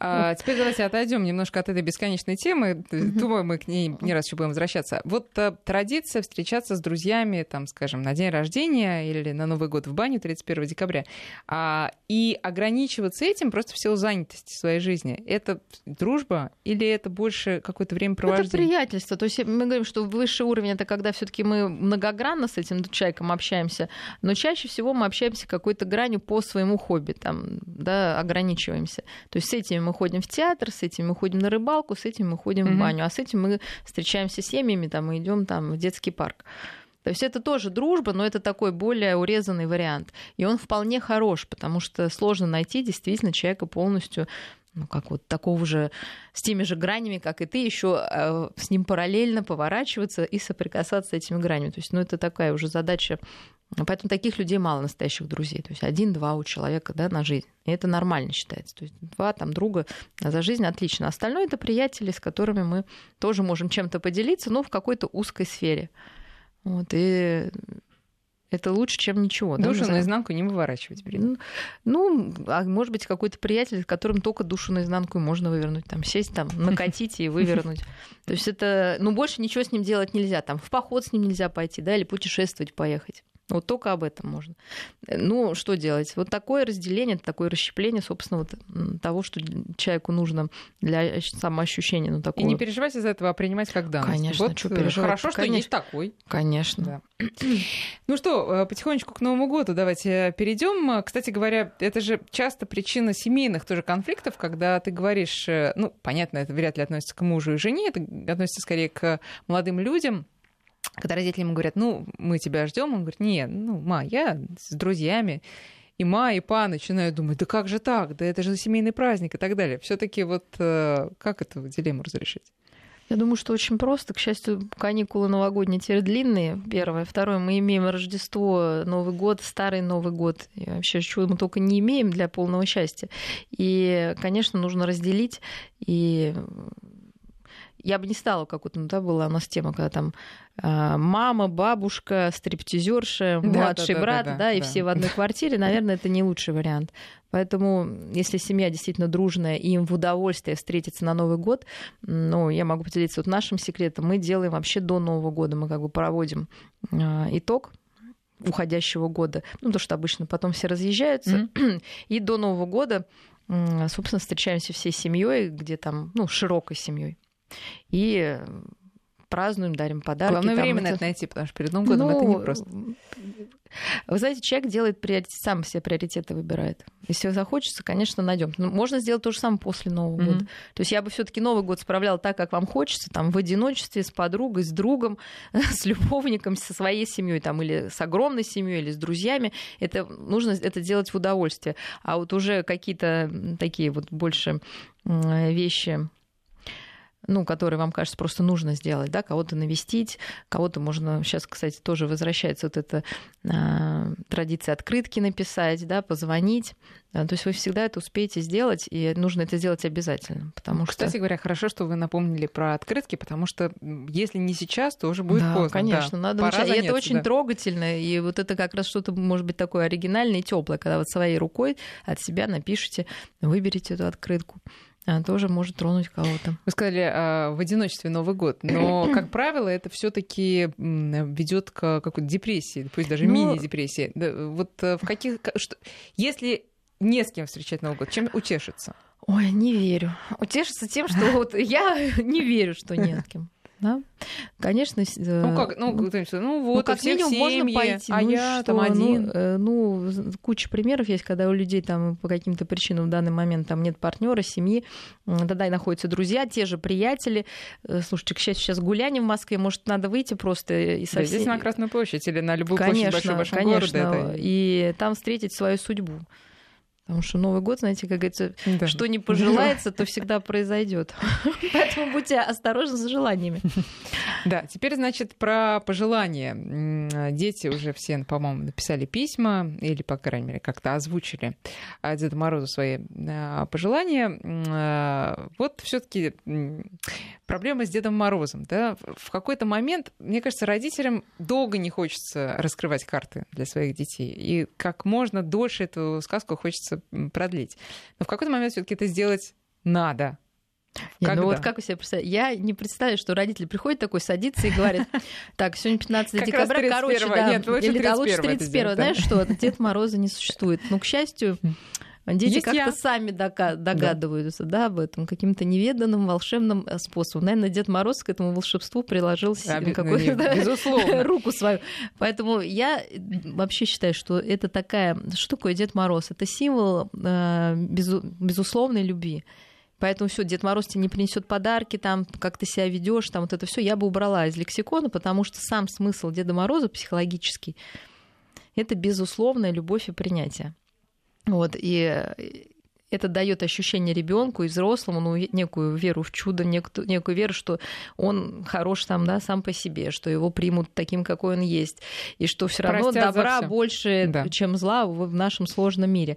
А, теперь давайте отойдем немножко от этой бесконечной темы. Думаю, мы к ней не раз еще будем возвращаться. Вот а, традиция встречаться с друзьями, там, скажем, на день рождения или на Новый год в баню 31 декабря, а, и ограничиваться этим просто в силу занятости своей жизни. Это дружба или это больше какое-то времяпровождение? Это приятельство. То есть мы говорим, что высший уровень это когда все-таки мы многогранно с этим человеком общаемся, но чаще всего мы общаемся какой-то гранью по своему хобби, там, да, ограничиваем ограничиваемся. То есть с этими мы ходим в театр, с этим мы ходим на рыбалку, с этим мы ходим mm-hmm. в баню, а с этим мы встречаемся с семьями, там, мы идем там в детский парк. То есть это тоже дружба, но это такой более урезанный вариант. И он вполне хорош, потому что сложно найти действительно человека полностью ну, как вот такого же, с теми же гранями, как и ты, еще э, с ним параллельно поворачиваться и соприкасаться с этими гранями. То есть, ну, это такая уже задача Поэтому таких людей мало настоящих друзей. То есть один-два у человека да, на жизнь. И это нормально считается. То есть два там друга за жизнь отлично. Остальное это приятели, с которыми мы тоже можем чем-то поделиться, но в какой-то узкой сфере. Вот, и это лучше, чем ничего. Душу да, наизнанку не выворачивать. Блин. Ну, а может быть, какой-то приятель, с которым только душу наизнанку можно вывернуть. Там, сесть, там, накатить и вывернуть. То есть это, ну, больше ничего с ним делать нельзя. Там, в поход с ним нельзя пойти, да, или путешествовать поехать. Вот только об этом можно. Ну, что делать? Вот такое разделение, такое расщепление, собственно, вот того, что человеку нужно для самоощущения. Ну, такого. И не переживать из-за этого, а принимать как данность. Конечно, вот что э, переживать. Хорошо, что Конечно. есть такой. Конечно. Да. Ну что, э, потихонечку к Новому году давайте перейдем. Кстати говоря, это же часто причина семейных тоже конфликтов, когда ты говоришь, э, ну, понятно, это вряд ли относится к мужу и жене, это относится скорее к молодым людям, когда родители ему говорят, ну, мы тебя ждем, он говорит, нет, ну, ма, я с друзьями. И ма, и па начинают думать, да как же так, да это же семейный праздник и так далее. все таки вот э, как эту дилемму разрешить? Я думаю, что очень просто. К счастью, каникулы новогодние теперь длинные. Первое. Второе, мы имеем Рождество, Новый год, Старый Новый год. И вообще, чего мы только не имеем для полного счастья. И, конечно, нужно разделить и я бы не стала, как вот ну, да, была у нас тема, когда там э, мама, бабушка, стриптизерша, младший да, да, брат, да, да, да, и да. все в одной квартире, наверное, это не лучший вариант. Поэтому, если семья действительно дружная, и им в удовольствие встретиться на Новый год, ну, я могу поделиться вот нашим секретом, мы делаем вообще до Нового года, мы как бы проводим э, итог уходящего года, ну, то, что обычно потом все разъезжаются, mm-hmm. и до Нового года собственно, встречаемся всей семьей, где там, ну, широкой семьей. И празднуем, дарим подарки. Главное там, время это... на это найти, потому что перед Новым годом ну, это непросто. Вы знаете, человек делает приоритет, сам все приоритеты выбирает. Если захочется, конечно, найдем. Но можно сделать то же самое после Нового mm-hmm. года. То есть я бы все-таки Новый год справляла так, как вам хочется, там в одиночестве, с подругой, с другом, с любовником, со своей семьей, там или с огромной семьей, или с друзьями. Это нужно это делать в удовольствие. А вот уже какие-то такие вот больше вещи ну, которые вам кажется просто нужно сделать, да, кого-то навестить, кого-то можно, сейчас, кстати, тоже возвращается вот эта э, традиция открытки написать, да, позвонить, то есть вы всегда это успеете сделать, и нужно это сделать обязательно, потому Кстати что... говоря, хорошо, что вы напомнили про открытки, потому что если не сейчас, то уже будет да, поздно. конечно, да. надо Пора начать. И это очень да. трогательно, и вот это как раз что-то может быть такое оригинальное и теплое, когда вот своей рукой от себя напишите, выберите эту открытку тоже может тронуть кого-то. Вы сказали а, в одиночестве Новый год, но, как правило, это все-таки ведет к какой-то депрессии, пусть даже ну... мини-депрессии. Вот э, в каких... Что... Если не с кем встречать Новый год, чем утешиться? Ой, не верю. Утешиться тем, что вот я не верю, что не с кем да? Конечно, э, ну как, ну, ну, ну вот, ну, как минимум семьи, можно пойти, а ну, я что? там один. Ну, ну, куча примеров есть, когда у людей там по каким-то причинам в данный момент там нет партнера, семьи, тогда и находятся друзья, те же приятели. Э, слушайте, к счастью, сейчас гуляние в Москве, может, надо выйти просто и совсем... Да, здесь на Красную площадь или на любую конечно, площадь большого конечно, города. Это... И там встретить свою судьбу. Потому что Новый год, знаете, как говорится, да. что не пожелается, то всегда произойдет. Поэтому будьте осторожны с желаниями. Да, теперь, значит, про пожелания. Дети уже все, по-моему, написали письма или, по крайней мере, как-то озвучили Деду Морозу свои а, пожелания. А, вот все таки проблема с Дедом Морозом. Да? В какой-то момент, мне кажется, родителям долго не хочется раскрывать карты для своих детей. И как можно дольше эту сказку хочется хочется продлить. Но в какой-то момент все-таки это сделать надо. Нет, ну вот как вы себе представляете? Я не представляю, что родитель приходит такой, садится и говорит, так, сегодня 15 как декабря, короче, да, Нет, лучше или, да, лучше 31 знаешь что, Дед Мороза не существует. Ну, к счастью, Дети как-то сами догадываются да. Да, об этом каким-то неведанным волшебным э, способом. Наверное, Дед Мороз к этому волшебству приложил да, руку свою. Поэтому я вообще считаю, что это такая... Что такое Дед Мороз? Это символ э, безу... безусловной любви. Поэтому все, Дед Мороз тебе не принесет подарки, там, как ты себя ведешь, там вот это все я бы убрала из лексикона, потому что сам смысл Деда Мороза психологический это безусловная любовь и принятие. Вот, и это дает ощущение ребенку и взрослому, ну, некую веру в чудо, некую, некую веру, что он хорош там, да, сам по себе, что его примут таким, какой он есть, и что все равно добра больше, да. чем зла в нашем сложном мире.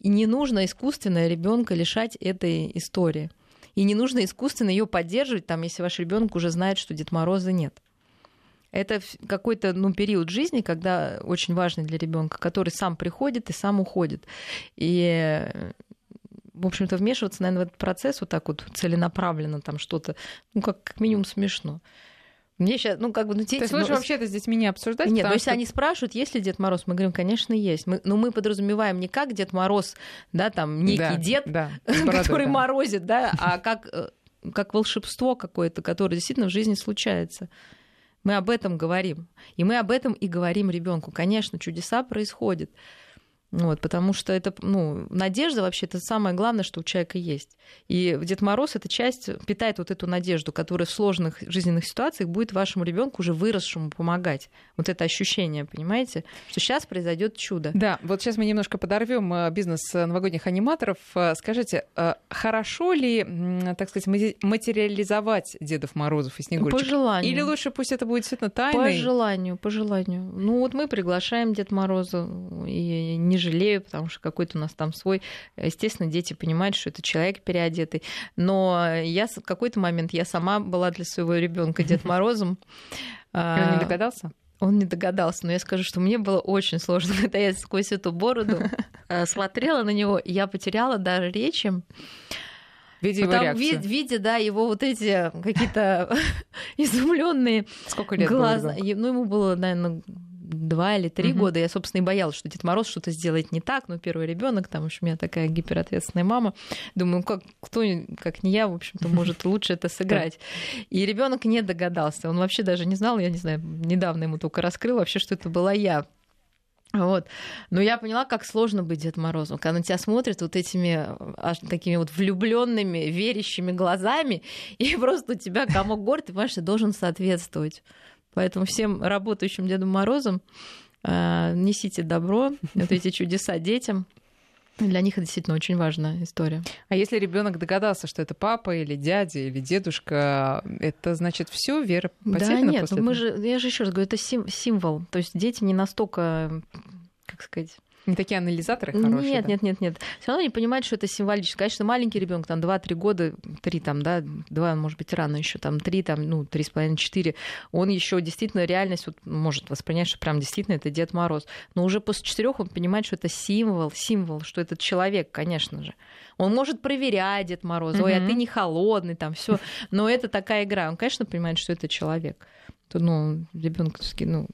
И не нужно искусственно ребенка лишать этой истории. И не нужно искусственно ее поддерживать, там, если ваш ребенок уже знает, что Дед Мороза нет. Это какой-то ну, период жизни, когда очень важный для ребенка, который сам приходит и сам уходит. И в общем-то, вмешиваться, наверное, в этот процесс вот так вот целенаправленно, там что-то, ну, как, как минимум смешно. Мне сейчас, ну, как бы, ну, дети... То есть лучше ну, вообще это с детьми не обсуждать? Нет, но если что... они спрашивают, есть ли Дед Мороз, мы говорим, конечно, есть. Мы, но мы подразумеваем не как Дед Мороз, да, там, некий да, дед, да, который да. морозит, да, а как, э, как волшебство какое-то, которое действительно в жизни случается. Мы об этом говорим. И мы об этом и говорим ребенку. Конечно, чудеса происходят. Вот, потому что это, ну, надежда вообще это самое главное, что у человека есть. И Дед Мороз эта часть питает вот эту надежду, которая в сложных жизненных ситуациях будет вашему ребенку уже выросшему помогать. Вот это ощущение, понимаете, что сейчас произойдет чудо. Да, вот сейчас мы немножко подорвем э, бизнес новогодних аниматоров. Э, скажите, э, хорошо ли, так сказать, материализовать Дедов Морозов и Снегурочек? По желанию. Или лучше пусть это будет действительно тайной? По желанию, по желанию. Ну вот мы приглашаем Дед Мороза и не жалею, потому что какой-то у нас там свой. Естественно, дети понимают, что это человек переодетый. Но я в какой-то момент я сама была для своего ребенка Дед Морозом. Он не а, догадался? Он не догадался, но я скажу, что мне было очень сложно, когда я сквозь эту бороду э, смотрела на него, я потеряла даже речи. Видя его реакцию. Вид, видя, да, его вот эти какие-то изумленные Сколько лет глаза. Ну, ему было, наверное, два или три угу. года, я, собственно, и боялась, что Дед Мороз что-то сделает не так, но первый ребенок, там, общем, у меня такая гиперответственная мама, думаю, как кто, как не я, в общем-то, может лучше это сыграть. И ребенок не догадался, он вообще даже не знал, я не знаю, недавно ему только раскрыл вообще, что это была я. Вот. Но я поняла, как сложно быть Дед Морозом, когда на тебя смотрят вот этими аж такими вот влюбленными, верящими глазами, и просто у тебя комок гор, ты понимаешь, ты должен соответствовать. Поэтому всем работающим Дедом Морозом э, несите добро, вот эти чудеса детям. Для них это действительно очень важная история. А если ребенок догадался, что это папа или дядя или дедушка, это значит все вера потеряна? Да, нет, после мы этого? же, я же еще раз говорю, это сим- символ. То есть дети не настолько, как сказать, не такие анализаторы хорошие? Нет, да? нет, нет, нет. Все равно не понимают, что это символически. Конечно, маленький ребенок, там 2-3 года, 3 там, да, 2, может быть, рано еще, там 3, там, ну, 3,5-4, он еще действительно реальность вот, может воспринять, что прям действительно это Дед Мороз. Но уже после четырех он понимает, что это символ, символ, что этот человек, конечно же. Он может проверять Дед Мороз, ой, а ты не холодный, там все. Но это такая игра. Он, конечно, понимает, что это человек. То, ну, ребенок, ну,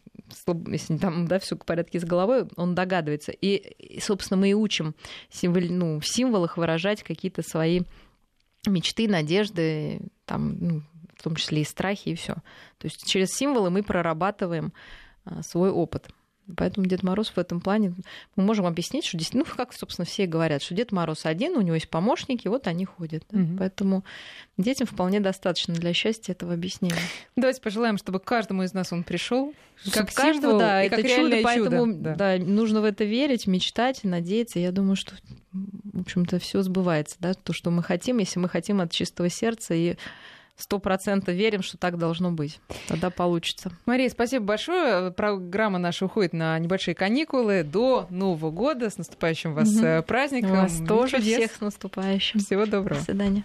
если там да, все в порядке с головой, он догадывается. И, собственно, мы и учим символ, ну, в символах выражать какие-то свои мечты, надежды, там, ну, в том числе и страхи, и все. То есть через символы мы прорабатываем а, свой опыт. Поэтому Дед Мороз в этом плане мы можем объяснить, что ну, как, собственно, все говорят, что Дед Мороз один, у него есть помощники, вот они ходят. Да? Угу. Поэтому детям вполне достаточно для счастья этого объяснения. Давайте пожелаем, чтобы каждому из нас он пришел. Как каждого, да, это как чудо, поэтому чудо, да. да, нужно в это верить, мечтать, надеяться. Я думаю, что, в общем-то, все сбывается, да, то, что мы хотим, если мы хотим от чистого сердца и сто процентов верим, что так должно быть. Тогда получится. Мария, спасибо большое. Программа наша уходит на небольшие каникулы до Нового года. С наступающим вас угу. праздником. Вас тоже чудес. всех с наступающим. Всего доброго. До свидания.